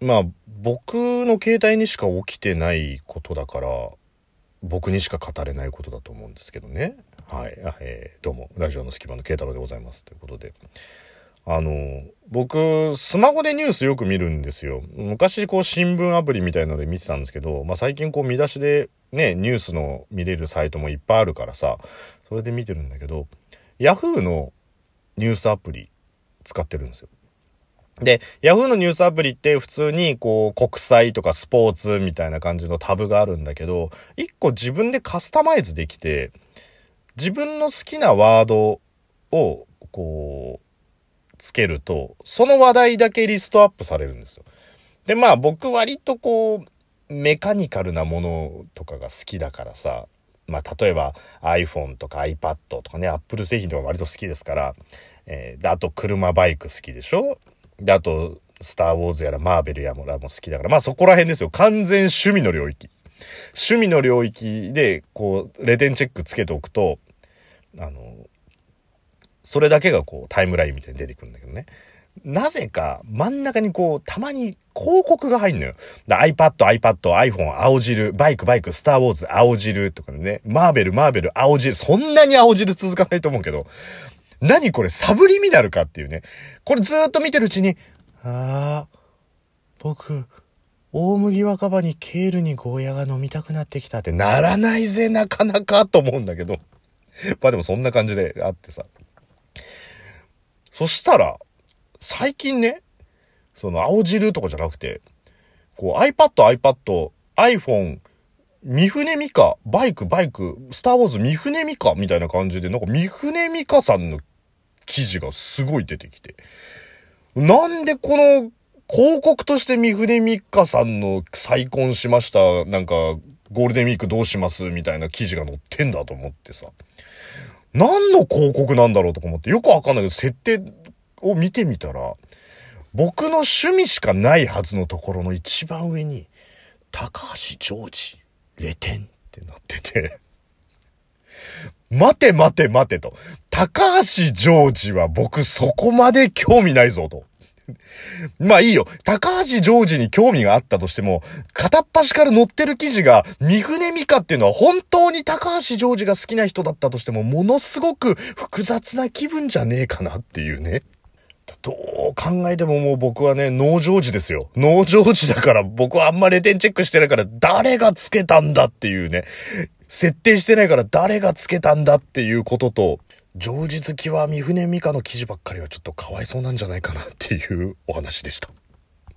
まあ、僕の携帯にしか起きてないことだから、僕にしか語れないことだと思うんですけどね。はい。あえーどうも、ラジオの隙間の慶太郎でございます。ということで。あの、僕、スマホでニュースよく見るんですよ。昔、こう、新聞アプリみたいので見てたんですけど、まあ、最近、こう、見出しで、ね、ニュースの見れるサイトもいっぱいあるからさ、それで見てるんだけど、ヤフーのニュースアプリ使ってるんですよ。で、ヤフーのニュースアプリって普通にこう国際とかスポーツみたいな感じのタブがあるんだけど、一個自分でカスタマイズできて、自分の好きなワードをこう、つけると、その話題だけリストアップされるんですよ。で、まあ僕割とこう、メカニカルなものとかが好きだからさ、まあ例えば iPhone とか iPad とかね、Apple 製品とか割と好きですから、えー、あと車バイク好きでしょ？で、あと、スター・ウォーズやらマーベルやらも好きだから、まあそこら辺ですよ。完全趣味の領域。趣味の領域で、こう、レテンチェックつけておくと、あの、それだけがこう、タイムラインみたいに出てくるんだけどね。なぜか、真ん中にこう、たまに広告が入んのよ。iPad、iPad、iPhone、青汁、バイク、バイク、スター・ウォーズ、青汁とかね。マーベル、マーベル、青汁。そんなに青汁続かないと思うけど。何これサブリミナルかっていうね。これずっと見てるうちに、ああ、僕、大麦若葉にケールにゴーヤが飲みたくなってきたってならないぜ、なかなかと思うんだけど。まあでもそんな感じであってさ。そしたら、最近ね、その青汁とかじゃなくて、こう iPad、iPad、iPhone、三船美香、バイク、バイク、スターウォーズ三船美香みたいな感じで、なんか三船美香さんの記事がすごい出てきて。なんでこの広告として三船美香さんの再婚しました、なんかゴールデンウィークどうしますみたいな記事が載ってんだと思ってさ。何の広告なんだろうとか思ってよくわかんないけど、設定を見てみたら、僕の趣味しかないはずのところの一番上に、高橋ジョージ、レテンってなってて、待て待て待てと。高橋ジョージは僕そこまで興味ないぞと。まあいいよ。高橋ジョージに興味があったとしても、片っ端から載ってる記事が、三船美香っていうのは本当に高橋ジョージが好きな人だったとしても、ものすごく複雑な気分じゃねえかなっていうね。どう考えてももう僕はね、農場時ですよ。農場時だから僕はあんまレテンチェックしてないから誰がつけたんだっていうね。設定してないから誰がつけたんだっていうことと、常時好きは三船美香の記事ばっかりはちょっとかわいそうなんじゃないかなっていうお話でした。